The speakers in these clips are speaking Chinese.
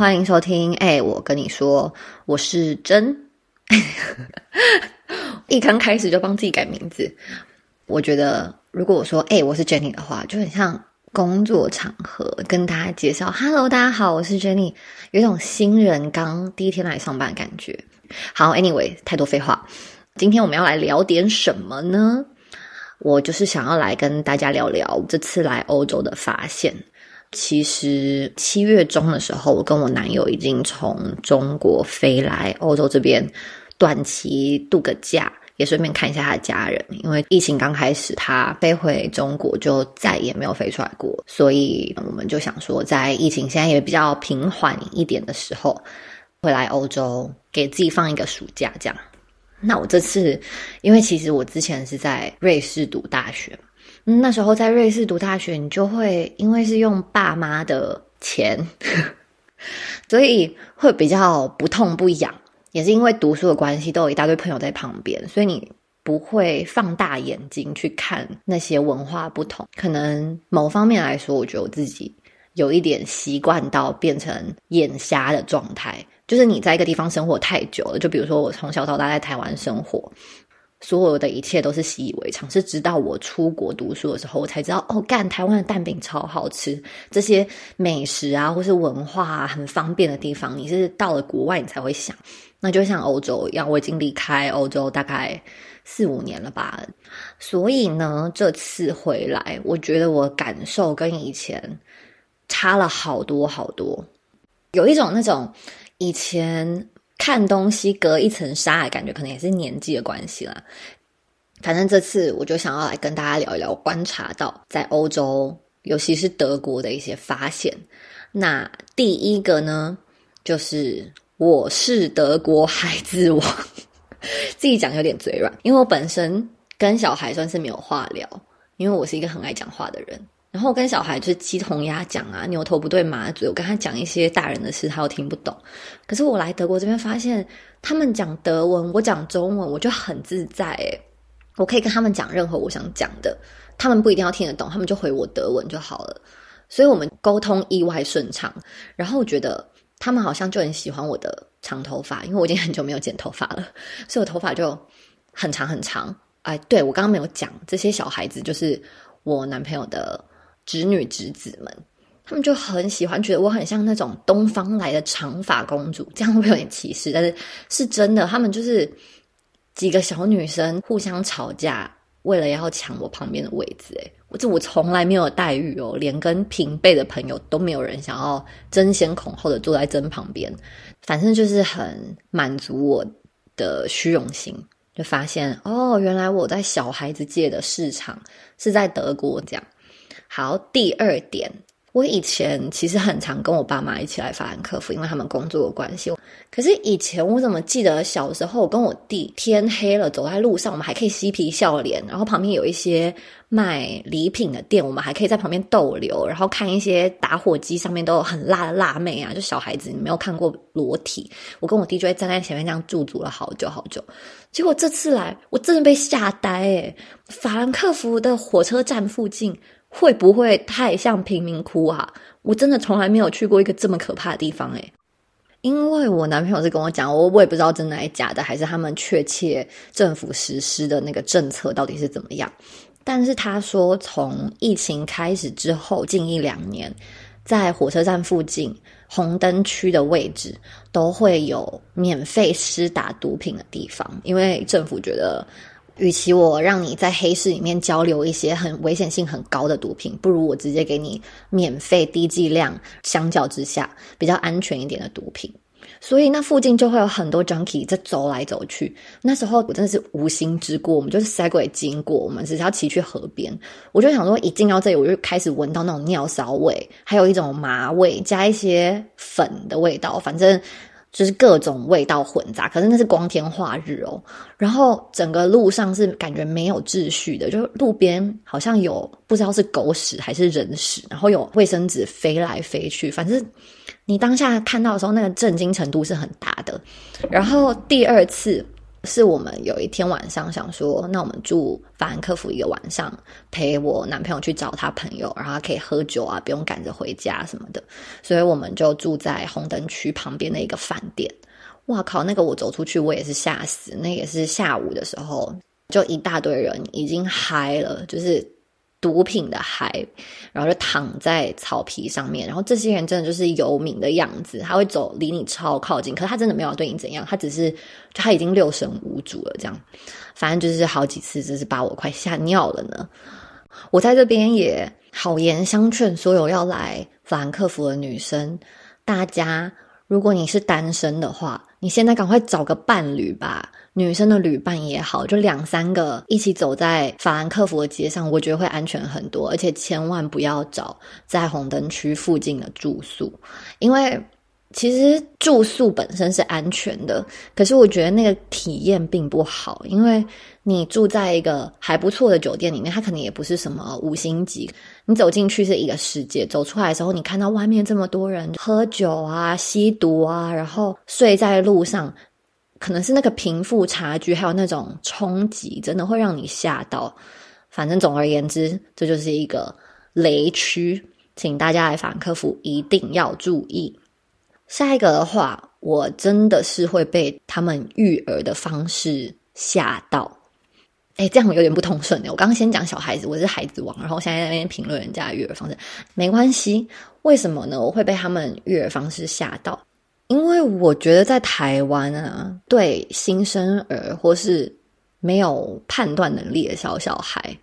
欢迎收听。哎，我跟你说，我是真。一刚开始就帮自己改名字，我觉得如果我说哎我是 Jenny 的话，就很像工作场合跟大家介绍，Hello，大家好，我是 Jenny，有一种新人刚第一天来上班的感觉。好，Anyway，太多废话，今天我们要来聊点什么呢？我就是想要来跟大家聊聊这次来欧洲的发现。其实七月中的时候，我跟我男友已经从中国飞来欧洲这边短期度个假，也顺便看一下他的家人。因为疫情刚开始，他飞回中国就再也没有飞出来过，所以我们就想说，在疫情现在也比较平缓一点的时候，回来欧洲给自己放一个暑假。这样，那我这次，因为其实我之前是在瑞士读大学嘛。那时候在瑞士读大学，你就会因为是用爸妈的钱，所以会比较不痛不痒。也是因为读书的关系，都有一大堆朋友在旁边，所以你不会放大眼睛去看那些文化不同。可能某方面来说，我觉得我自己有一点习惯到变成眼瞎的状态。就是你在一个地方生活太久了，就比如说我从小到大在台湾生活。所有的一切都是习以为常，是直到我出国读书的时候，我才知道哦，干台湾的蛋饼超好吃，这些美食啊，或是文化，很方便的地方，你是到了国外你才会想。那就像欧洲一样，我已经离开欧洲大概四五年了吧，所以呢，这次回来，我觉得我感受跟以前差了好多好多，有一种那种以前。看东西隔一层纱的感觉，可能也是年纪的关系啦。反正这次我就想要来跟大家聊一聊，观察到在欧洲，尤其是德国的一些发现。那第一个呢，就是我是德国孩子王，自己讲有点嘴软，因为我本身跟小孩算是没有话聊，因为我是一个很爱讲话的人。然后跟小孩就是鸡同鸭讲啊，牛头不对马嘴。我跟他讲一些大人的事，他又听不懂。可是我来德国这边发现，他们讲德文，我讲中文，我就很自在诶我可以跟他们讲任何我想讲的，他们不一定要听得懂，他们就回我德文就好了。所以我们沟通意外顺畅。然后我觉得他们好像就很喜欢我的长头发，因为我已经很久没有剪头发了，所以我头发就很长很长。哎，对我刚刚没有讲，这些小孩子就是我男朋友的。侄女侄子们，他们就很喜欢，觉得我很像那种东方来的长发公主，这样会有点歧视，但是是真的。他们就是几个小女生互相吵架，为了要抢我旁边的位置。诶我这我从来没有待遇哦，连跟平辈的朋友都没有人想要争先恐后的坐在真旁边。反正就是很满足我的虚荣心，就发现哦，原来我在小孩子界的市场是在德国这样。好，第二点，我以前其实很常跟我爸妈一起来法兰克福，因为他们工作的关系。可是以前我怎么记得小时候跟我弟天黑了走在路上，我们还可以嬉皮笑脸，然后旁边有一些卖礼品的店，我们还可以在旁边逗留，然后看一些打火机上面都有很辣的辣妹啊，就小孩子你没有看过裸体，我跟我弟就会站在前面这样驻足了好久好久。结果这次来，我真的被吓呆诶法兰克福的火车站附近。会不会太像贫民窟啊？我真的从来没有去过一个这么可怕的地方诶因为我男朋友是跟我讲，我我也不知道真的还是假的，还是他们确切政府实施的那个政策到底是怎么样。但是他说，从疫情开始之后，近一两年，在火车站附近红灯区的位置都会有免费施打毒品的地方，因为政府觉得。与其我让你在黑市里面交流一些很危险性很高的毒品，不如我直接给你免费低剂量，相较之下比较安全一点的毒品。所以那附近就会有很多 junkie 在走来走去。那时候我真的是无心之过，我们就是 segway 经过，我们只是要骑去河边。我就想说，一进到这里，我就开始闻到那种尿骚味，还有一种麻味，加一些粉的味道，反正。就是各种味道混杂，可是那是光天化日哦。然后整个路上是感觉没有秩序的，就路边好像有不知道是狗屎还是人屎，然后有卫生纸飞来飞去。反正你当下看到的时候，那个震惊程度是很大的。然后第二次是我们有一天晚上想说，那我们住法兰克福一个晚上，陪我男朋友去找他朋友，然后可以喝酒啊，不用赶着回家什么的，所以我们就住在红灯区旁边的一个饭店。哇靠，那个我走出去我也是吓死，那也是下午的时候，就一大堆人已经嗨了，就是。毒品的海，然后就躺在草皮上面，然后这些人真的就是游民的样子，他会走离你超靠近，可是他真的没有对你怎样，他只是他已经六神无主了，这样，反正就是好几次，就是把我快吓尿了呢。我在这边也好言相劝所有要来法兰克福的女生，大家。如果你是单身的话，你现在赶快找个伴侣吧。女生的旅伴也好，就两三个一起走在法兰克福的街上，我觉得会安全很多。而且千万不要找在红灯区附近的住宿，因为。其实住宿本身是安全的，可是我觉得那个体验并不好，因为你住在一个还不错的酒店里面，它可能也不是什么五星级。你走进去是一个世界，走出来的时候，你看到外面这么多人喝酒啊、吸毒啊，然后睡在路上，可能是那个贫富差距，还有那种冲击，真的会让你吓到。反正总而言之，这就是一个雷区，请大家来法兰克福一定要注意。下一个的话，我真的是会被他们育儿的方式吓到。哎，这样有点不通顺的。我刚刚先讲小孩子，我是孩子王，然后现在在那边评论人家育儿方式，没关系。为什么呢？我会被他们育儿方式吓到，因为我觉得在台湾啊，对新生儿或是没有判断能力的小小孩，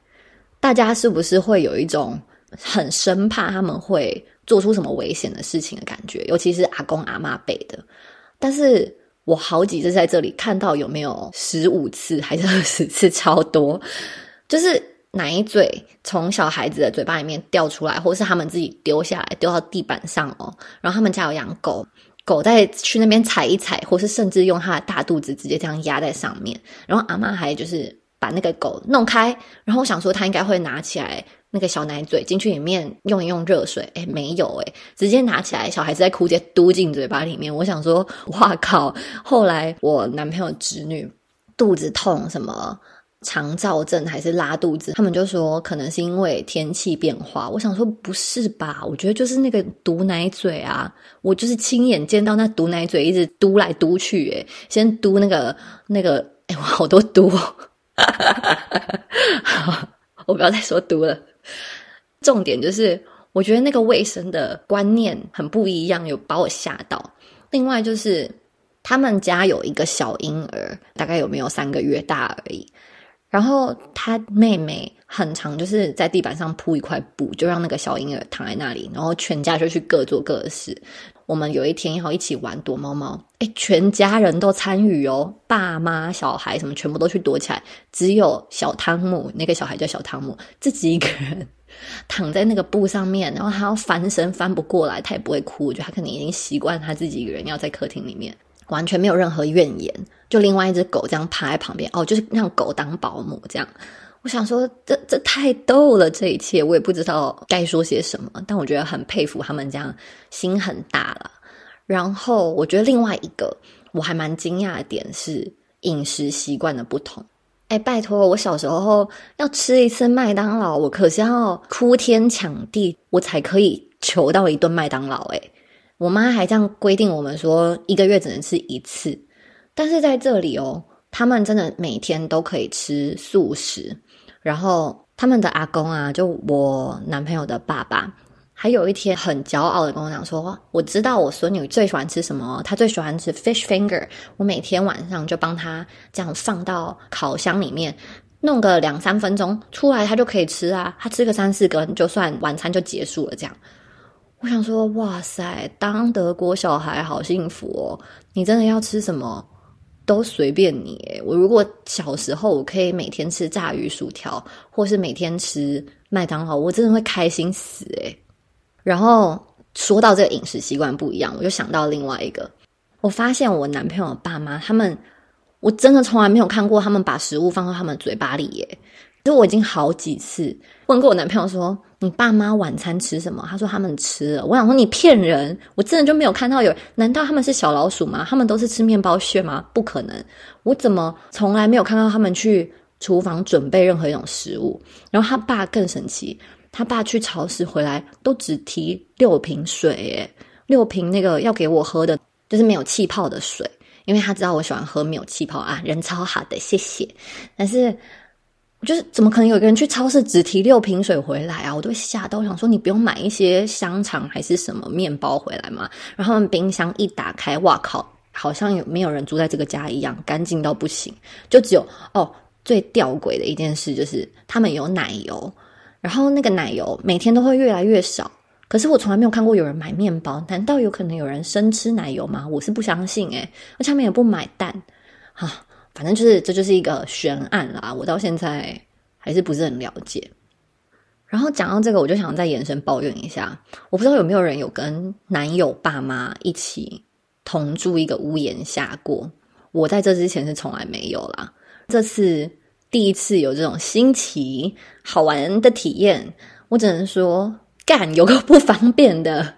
大家是不是会有一种很生怕他们会。做出什么危险的事情的感觉，尤其是阿公阿妈辈的。但是我好几次在这里看到有没有十五次还是二十次，超多，就是奶嘴从小孩子的嘴巴里面掉出来，或是他们自己丢下来丢到地板上哦。然后他们家有养狗，狗在去那边踩一踩，或是甚至用它的大肚子直接这样压在上面。然后阿妈还就是把那个狗弄开，然后我想说他应该会拿起来。那个小奶嘴进去里面用一用热水，哎，没有哎，直接拿起来，小孩子在哭，直接嘟进嘴巴里面。我想说，哇靠！后来我男朋友侄女肚子痛，什么肠燥症还是拉肚子，他们就说可能是因为天气变化。我想说不是吧？我觉得就是那个毒奶嘴啊，我就是亲眼见到那毒奶嘴一直嘟来嘟去，哎，先嘟那个那个，哎，我好多嘟，我不要再说嘟了。重点就是，我觉得那个卫生的观念很不一样，有把我吓到。另外就是，他们家有一个小婴儿，大概有没有三个月大而已。然后他妹妹很常就是在地板上铺一块布，就让那个小婴儿躺在那里，然后全家就去各做各的事。我们有一天要一起玩躲猫猫，哎，全家人都参与哦，爸妈、小孩什么全部都去躲起来，只有小汤姆那个小孩叫小汤姆自己一个人躺在那个布上面，然后他要翻身翻不过来，他也不会哭，我觉得他可能已经习惯他自己一个人要在客厅里面，完全没有任何怨言。就另外一只狗这样趴在旁边，哦，就是让狗当保姆这样。我想说，这这太逗了，这一切我也不知道该说些什么，但我觉得很佩服他们这样心很大了。然后我觉得另外一个我还蛮惊讶的点是饮食习惯的不同。哎，拜托，我小时候要吃一次麦当劳，我可是要哭天抢地，我才可以求到一顿麦当劳。哎，我妈还这样规定我们说，一个月只能吃一次。但是在这里哦，他们真的每天都可以吃素食。然后他们的阿公啊，就我男朋友的爸爸，还有一天很骄傲的跟我讲说：“我知道我孙女最喜欢吃什么，她最喜欢吃 fish finger。我每天晚上就帮她这样放到烤箱里面，弄个两三分钟出来，她就可以吃啊。她吃个三四根，就算晚餐就结束了。这样，我想说，哇塞，当德国小孩好幸福哦！你真的要吃什么？”都随便你我如果小时候我可以每天吃炸鱼薯条，或是每天吃麦当劳，我真的会开心死诶然后说到这个饮食习惯不一样，我就想到另外一个，我发现我男朋友爸妈他们，我真的从来没有看过他们把食物放到他们嘴巴里耶。就我已经好几次问过我男朋友说，你爸妈晚餐吃什么？他说他们吃了。我想说你骗人，我真的就没有看到有。难道他们是小老鼠吗？他们都是吃面包屑吗？不可能，我怎么从来没有看到他们去厨房准备任何一种食物？然后他爸更神奇，他爸去超市回来都只提六瓶水，诶，六瓶那个要给我喝的，就是没有气泡的水，因为他知道我喜欢喝没有气泡啊，人超好的，谢谢。但是。就是怎么可能有个人去超市只提六瓶水回来啊？我都会吓到，我想说你不用买一些香肠还是什么面包回来吗？然后冰箱一打开，哇靠，好像有没有人住在这个家一样，干净到不行。就只有哦，最吊诡的一件事就是他们有奶油，然后那个奶油每天都会越来越少。可是我从来没有看过有人买面包，难道有可能有人生吃奶油吗？我是不相信诶，而且他们也不买蛋啊。反正就是，这就是一个悬案啦。我到现在还是不是很了解。然后讲到这个，我就想再延伸抱怨一下。我不知道有没有人有跟男友爸妈一起同住一个屋檐下过。我在这之前是从来没有啦。这次第一次有这种新奇好玩的体验，我只能说干有个不方便的。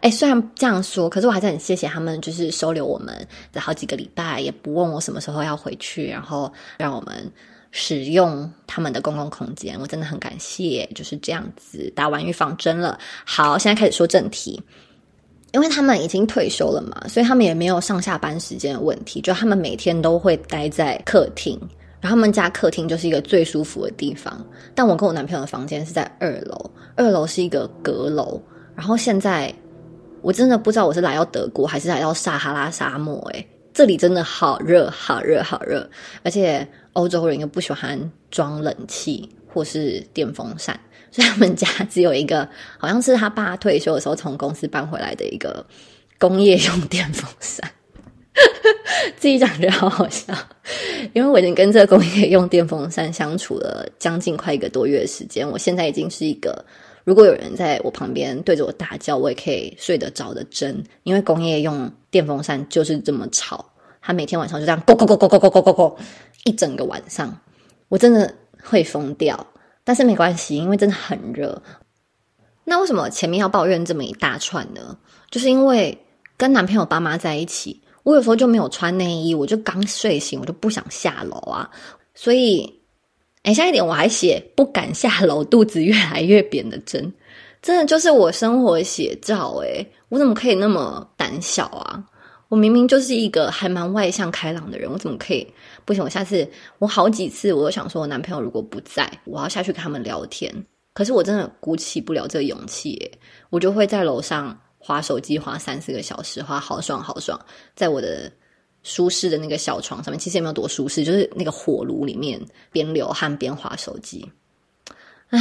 哎，虽然这样说，可是我还是很谢谢他们，就是收留我们的好几个礼拜，也不问我什么时候要回去，然后让我们使用他们的公共空间，我真的很感谢。就是这样子打完预防针了，好，现在开始说正题。因为他们已经退休了嘛，所以他们也没有上下班时间的问题，就他们每天都会待在客厅，然后他们家客厅就是一个最舒服的地方。但我跟我男朋友的房间是在二楼，二楼是一个阁楼，然后现在。我真的不知道我是来到德国还是来到撒哈拉沙漠诶，这里真的好热好热好热，而且欧洲人又不喜欢装冷气或是电风扇，所以他们家只有一个，好像是他爸退休的时候从公司搬回来的一个工业用电风扇。自己讲觉得好好笑，因为我已经跟这个工业用电风扇相处了将近快一个多月的时间，我现在已经是一个。如果有人在我旁边对着我大叫，我也可以睡得着的真，因为工业用电风扇就是这么吵，它每天晚上就这样咕咕咕咕咕咕咕咕咕一整个晚上，我真的会疯掉。但是没关系，因为真的很热。那为什么前面要抱怨这么一大串呢？就是因为跟男朋友爸妈在一起，我有时候就没有穿内衣，我就刚睡醒，我就不想下楼啊，所以。哎，下一点我还写不敢下楼，肚子越来越扁的针，真的就是我生活写照。哎，我怎么可以那么胆小啊？我明明就是一个还蛮外向开朗的人，我怎么可以不行？我下次我好几次我都想说，我男朋友如果不在，我要下去跟他们聊天，可是我真的鼓起不了这个勇气。我就会在楼上划手机，划三四个小时，划好爽好爽，在我的。舒适的那个小床上面，其实也没有多舒适，就是那个火炉里面边流汗边划手机。唉，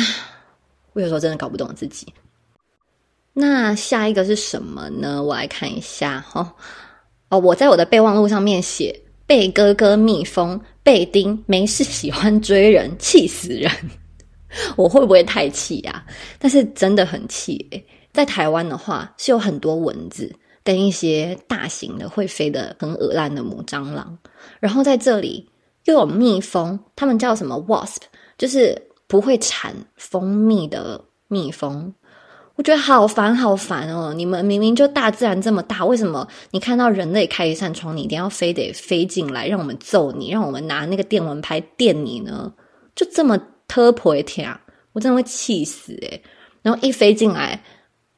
我有时候真的搞不懂自己。那下一个是什么呢？我来看一下哈。哦，我在我的备忘录上面写：贝哥哥、蜜蜂、贝丁，没事喜欢追人，气死人。我会不会太气呀？但是真的很气诶。在台湾的话，是有很多蚊子。跟一些大型的会飞的很恶烂的母蟑螂，然后在这里又有蜜蜂，它们叫什么 wasp，就是不会产蜂蜜的蜜蜂。我觉得好烦好烦哦！你们明明就大自然这么大，为什么你看到人类开一扇窗，你一定要非得飞进来，让我们揍你，让我们拿那个电蚊拍电你呢？就这么特婆一天啊，我真的会气死诶然后一飞进来。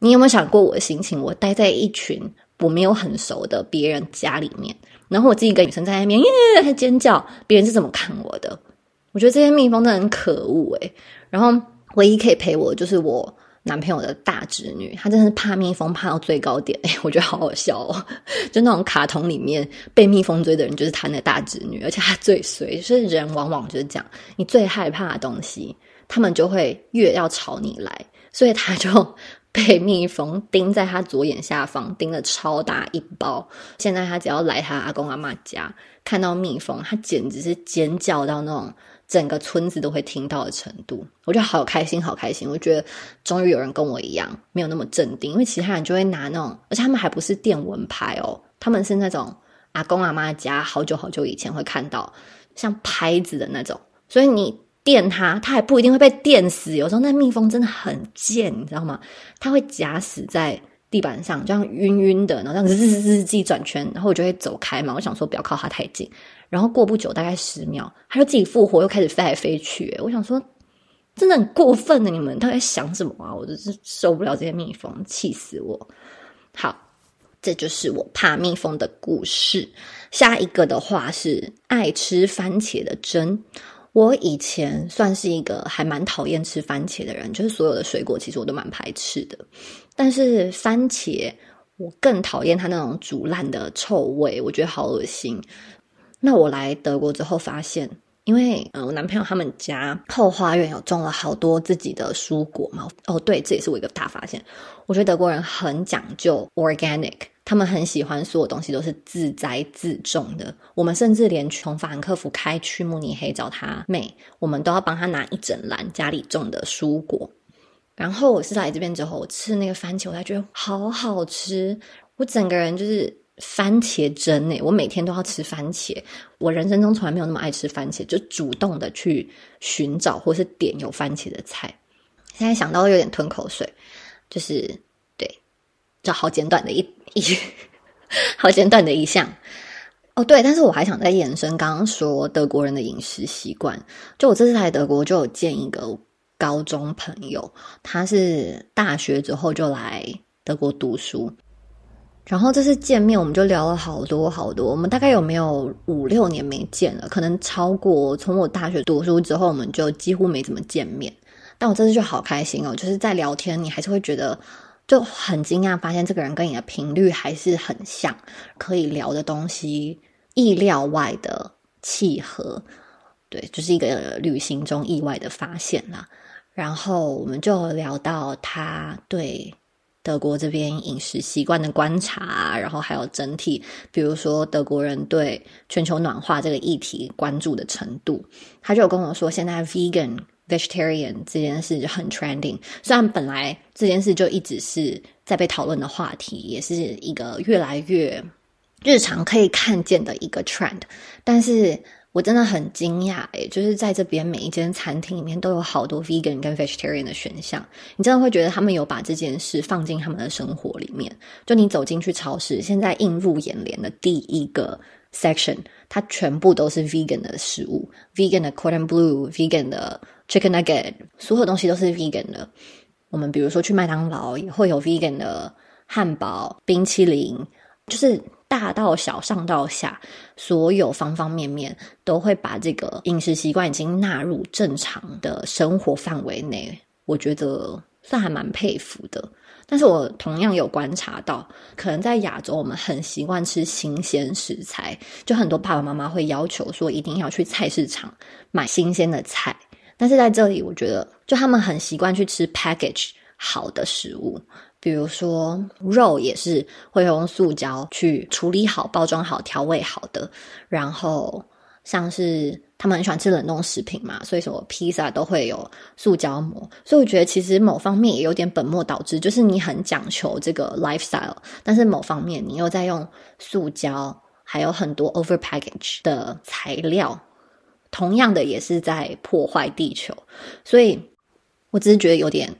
你有没有想过我的心情？我待在一群我没有很熟的别人家里面，然后我自己一个女生在那边耶尖叫，别人是怎么看我的？我觉得这些蜜蜂真的很可恶诶然后唯一可以陪我的就是我男朋友的大侄女，她真的是怕蜜蜂怕到最高点诶 我觉得好好笑哦，就那种卡通里面被蜜蜂追的人就是她的大侄女，而且她最衰，就是人往往就是这样，你最害怕的东西，他们就会越要朝你来，所以他就。被蜜蜂叮在他左眼下方，叮了超大一包。现在他只要来他阿公阿妈家，看到蜜蜂，他简直是尖叫到那种整个村子都会听到的程度。我就好开心，好开心！我觉得终于有人跟我一样，没有那么镇定。因为其他人就会拿那种，而且他们还不是电蚊拍哦，他们是那种阿公阿妈家好久好久以前会看到像拍子的那种，所以你电它，它还不一定会被电死。有时候那蜜蜂真的很贱，你知道吗？它会夹死在地板上，这样晕晕的，然后这样滋滋滋自己转圈，然后我就会走开嘛。我想说不要靠它太近。然后过不久，大概十秒，它就自己复活，又开始飞来飞去。我想说，真的很过分的，你们到底在想什么啊？我真是受不了这些蜜蜂，气死我！好，这就是我怕蜜蜂的故事。下一个的话是爱吃番茄的真。我以前算是一个还蛮讨厌吃番茄的人，就是所有的水果其实我都蛮排斥的，但是番茄我更讨厌它那种煮烂的臭味，我觉得好恶心。那我来德国之后发现，因为嗯，我男朋友他们家后花园有种了好多自己的蔬果嘛。哦，对，这也是我一个大发现。我觉得德国人很讲究 organic，他们很喜欢所有东西都是自栽自种的。我们甚至连从法兰克福开去慕尼黑找他妹，我们都要帮他拿一整篮家里种的蔬果。然后我是来这边之后，我吃那个番茄，我才觉得好好吃。我整个人就是。番茄蒸诶，我每天都要吃番茄。我人生中从来没有那么爱吃番茄，就主动的去寻找或是点有番茄的菜。现在想到有点吞口水，就是，这好简短的一一，好简短的一项。哦，对，但是我还想再延伸刚刚说德国人的饮食习惯。就我这次来德国，就有见一个高中朋友，他是大学之后就来德国读书。然后这次见面，我们就聊了好多好多。我们大概有没有五六年没见了？可能超过。从我大学读书之后，我们就几乎没怎么见面。但我这次就好开心哦，就是在聊天，你还是会觉得就很惊讶，发现这个人跟你的频率还是很像，可以聊的东西意料外的契合。对，就是一个旅行中意外的发现啦。然后我们就聊到他对。德国这边饮食习惯的观察，然后还有整体，比如说德国人对全球暖化这个议题关注的程度，他就跟我说，现在 vegan vegetarian 这件事很 trending。虽然本来这件事就一直是在被讨论的话题，也是一个越来越日常可以看见的一个 trend，但是。我真的很惊讶诶，就是在这边每一间餐厅里面都有好多 vegan 跟 vegetarian 的选项，你真的会觉得他们有把这件事放进他们的生活里面。就你走进去超市，现在映入眼帘的第一个 section，它全部都是 vegan 的食物，vegan 的 cordon blue，vegan 的 chicken nugget，所有东西都是 vegan 的。我们比如说去麦当劳也会有 vegan 的汉堡、冰淇淋，就是。大到小，上到下，所有方方面面都会把这个饮食习惯已经纳入正常的生活范围内。我觉得算还蛮佩服的。但是我同样有观察到，可能在亚洲，我们很习惯吃新鲜食材，就很多爸爸妈妈会要求说一定要去菜市场买新鲜的菜。但是在这里，我觉得就他们很习惯去吃 package 好的食物。比如说肉也是会用塑胶去处理好、包装好、调味好的。然后像是他们很喜欢吃冷冻食品嘛，所以什么披萨都会有塑胶膜。所以我觉得其实某方面也有点本末倒置，就是你很讲求这个 lifestyle，但是某方面你又在用塑胶，还有很多 over package 的材料，同样的也是在破坏地球。所以我只是觉得有点。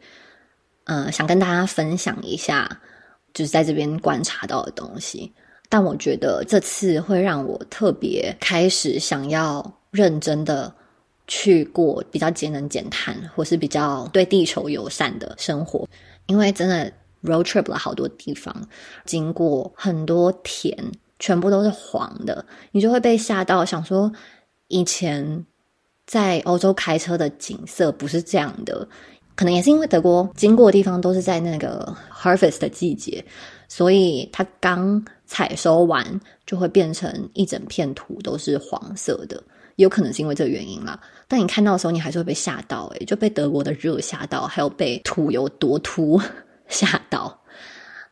嗯，想跟大家分享一下，就是在这边观察到的东西。但我觉得这次会让我特别开始想要认真的去过比较节能减碳，或是比较对地球友善的生活。因为真的 road trip 了好多地方，经过很多田，全部都是黄的，你就会被吓到，想说以前在欧洲开车的景色不是这样的。可能也是因为德国经过的地方都是在那个 harvest 的季节，所以它刚采收完就会变成一整片土都是黄色的，有可能是因为这个原因啦。但你看到的时候，你还是会被吓到，诶就被德国的热吓到，还有被土有多秃 吓到。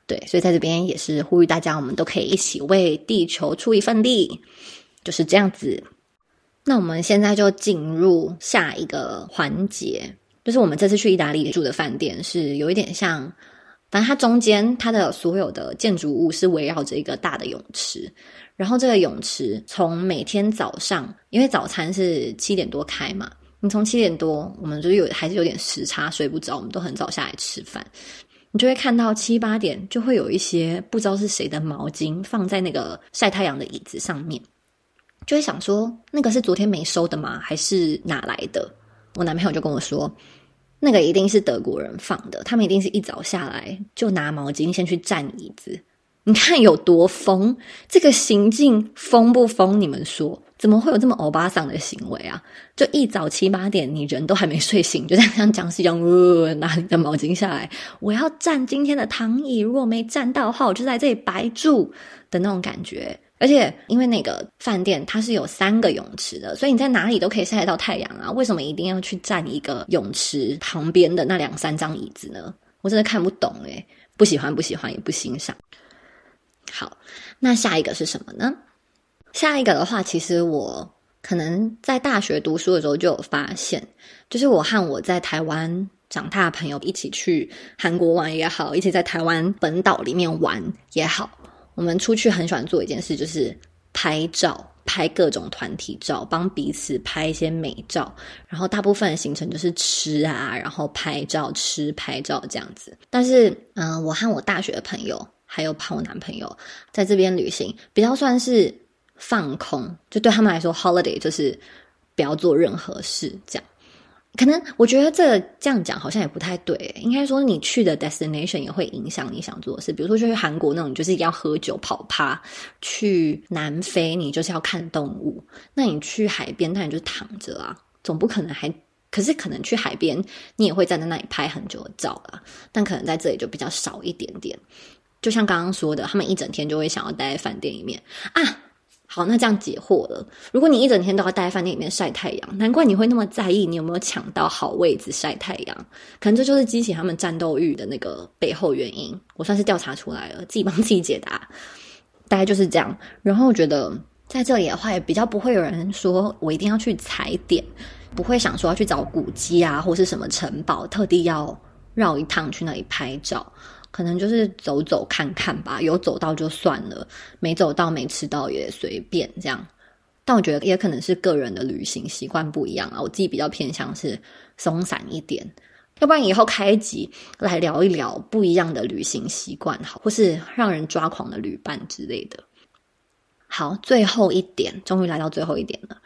对，所以在这边也是呼吁大家，我们都可以一起为地球出一份力，就是这样子。那我们现在就进入下一个环节。就是我们这次去意大利住的饭店是有一点像，反正它中间它的所有的建筑物是围绕着一个大的泳池，然后这个泳池从每天早上，因为早餐是七点多开嘛，你从七点多，我们就有还是有点时差，睡不着，我们都很早下来吃饭。你就会看到七八点就会有一些不知道是谁的毛巾放在那个晒太阳的椅子上面，就会想说那个是昨天没收的吗？还是哪来的？我男朋友就跟我说，那个一定是德国人放的，他们一定是一早下来就拿毛巾先去占椅子。你看有多疯？这个行径疯不疯？你们说？怎么会有这么欧巴桑的行为啊？就一早七八点，你人都还没睡醒，就这样像僵尸一样，呃，拿你的毛巾下来，我要占今天的躺椅，如果没占到的话，我就在这里白住的那种感觉。而且因为那个饭店它是有三个泳池的，所以你在哪里都可以晒得到太阳啊。为什么一定要去占一个泳池旁边的那两三张椅子呢？我真的看不懂诶，不喜欢，不喜欢，也不欣赏。好，那下一个是什么呢？下一个的话，其实我可能在大学读书的时候就有发现，就是我和我在台湾长大的朋友一起去韩国玩也好，一起在台湾本岛里面玩也好，我们出去很喜欢做一件事，就是拍照，拍各种团体照，帮彼此拍一些美照。然后大部分的行程就是吃啊，然后拍照、吃、拍照这样子。但是，嗯，我和我大学的朋友还有我男朋友在这边旅行，比较算是。放空，就对他们来说，holiday 就是不要做任何事，这样。可能我觉得这这样讲好像也不太对，应该说你去的 destination 也会影响你想做的事。比如说去韩国那种，就是要喝酒跑趴；去南非，你就是要看动物。那你去海边，那你就躺着啊，总不可能还。可是可能去海边，你也会站在那里拍很久的照啊，但可能在这里就比较少一点点。就像刚刚说的，他们一整天就会想要待在饭店里面啊。好，那这样解惑了。如果你一整天都要待在饭店里面晒太阳，难怪你会那么在意你有没有抢到好位置晒太阳。可能这就是激起他们战斗欲的那个背后原因。我算是调查出来了，自己帮自己解答，大概就是这样。然后我觉得在这里的话，也比较不会有人说我一定要去踩点，不会想说要去找古迹啊，或是什么城堡，特地要绕一趟去那里拍照。可能就是走走看看吧，有走到就算了，没走到没吃到也随便这样。但我觉得也可能是个人的旅行习惯不一样啊，我自己比较偏向是松散一点。要不然以后开集来聊一聊不一样的旅行习惯，好，或是让人抓狂的旅伴之类的。好，最后一点，终于来到最后一点了。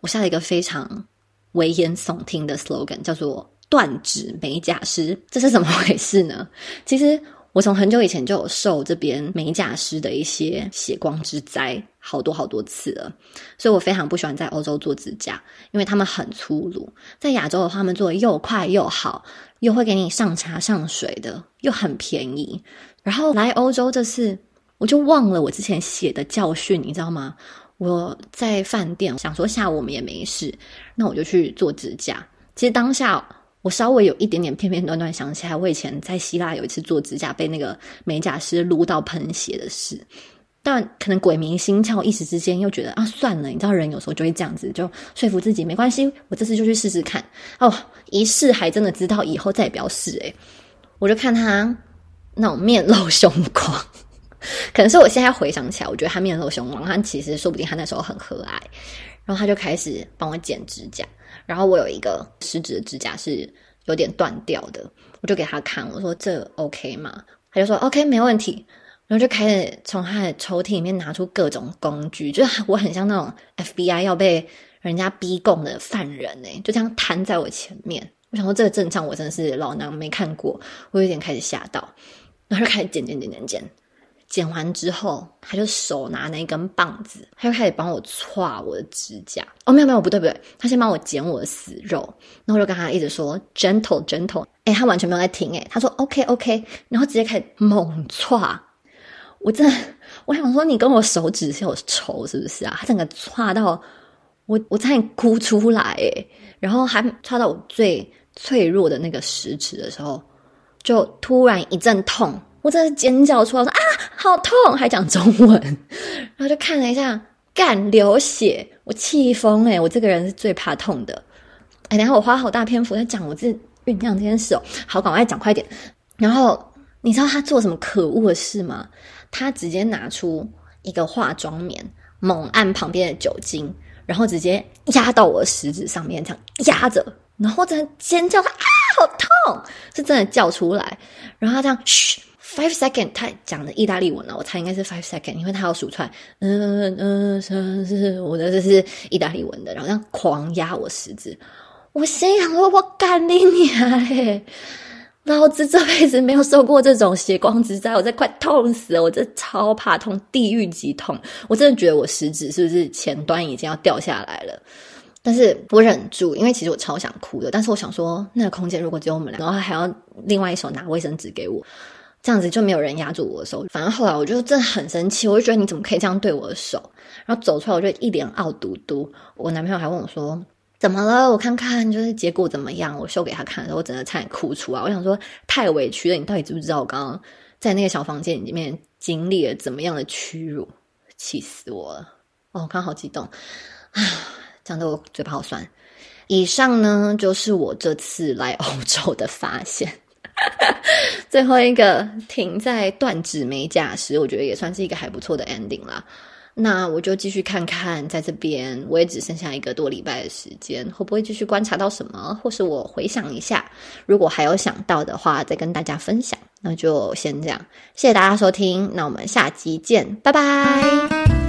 我下了一个非常危言耸听的 slogan，叫做。断指美甲师，这是怎么回事呢？其实我从很久以前就有受这边美甲师的一些血光之灾，好多好多次了，所以我非常不喜欢在欧洲做指甲，因为他们很粗鲁。在亚洲的话，他们做的又快又好，又会给你上茶上水的，又很便宜。然后来欧洲这次，我就忘了我之前写的教训，你知道吗？我在饭店想说下午我们也没事，那我就去做指甲。其实当下。我稍微有一点点片片段段想起来，我以前在希腊有一次做指甲，被那个美甲师撸到喷血的事。但可能鬼迷心窍，一时之间又觉得啊，算了，你知道人有时候就会这样子，就说服自己没关系，我这次就去试试看。哦，一试还真的知道以后再也不要试。诶我就看他那种面露凶光，可能是我现在回想起来，我觉得他面露凶光，他其实说不定他那时候很和蔼。然后他就开始帮我剪指甲。然后我有一个食指的指甲是有点断掉的，我就给他看，我说这 OK 吗？他就说 OK 没问题，然后就开始从他的抽屉里面拿出各种工具，就是我很像那种 FBI 要被人家逼供的犯人哎，就这样摊在我前面。我想说这个阵仗我真的是老娘没看过，我有点开始吓到，然后就开始剪剪剪剪剪。剪完之后，他就手拿那一根棒子，他就开始帮我歘我的指甲。哦，没有没有，不对不对，他先帮我剪我的死肉，然后我就跟他一直说 gentle gentle。哎，他完全没有在听，哎，他说 OK OK，然后直接开始猛歘。我真的，我想说你跟我手指是有仇是不是啊？他整个歘到我，我差点哭出来，哎，然后还歘到我最脆弱的那个食指的时候，就突然一阵痛。我真的尖叫出来，说啊，好痛！还讲中文，然后就看了一下，干流血，我气疯哎！我这个人是最怕痛的。哎，然后我花好大篇幅在讲我这酝酿这件事哦，好，赶快讲快点。然后你知道他做什么可恶的事吗？他直接拿出一个化妆棉，猛按旁边的酒精，然后直接压到我的食指上面，这样压着，然后真的尖叫，啊，好痛！是真的叫出来。然后他这样，嘘，five second，他讲的意大利文了，我猜应该是 five second，因为他要数出来，嗯嗯是是，我的这是意大利文的，然后这样狂压我食指，我心想说，我干你娘！老子这辈子没有受过这种血光之灾，我这快痛死了！我这超怕痛，地狱级痛！我真的觉得我食指是不是前端已经要掉下来了？但是我忍住，因为其实我超想哭的。但是我想说，那个空间如果只有我们俩，然后还要另外一手拿卫生纸给我，这样子就没有人压住我的手。反正后来我就真的很生气，我就觉得你怎么可以这样对我的手？然后走出来，我就一脸傲嘟嘟。我男朋友还问我说。怎么了？我看看，就是结果怎么样？我秀给他看的时候，我真的差点哭出来。我想说，太委屈了！你到底知不知道我刚刚在那个小房间里面经历了怎么样的屈辱？气死我了！哦，刚好激动啊，讲得我嘴巴好酸。以上呢，就是我这次来欧洲的发现。最后一个停在断指美甲时，我觉得也算是一个还不错的 ending 啦。那我就继续看看，在这边我也只剩下一个多礼拜的时间，会不会继续观察到什么，或是我回想一下，如果还有想到的话，再跟大家分享。那就先这样，谢谢大家收听，那我们下集见，拜拜。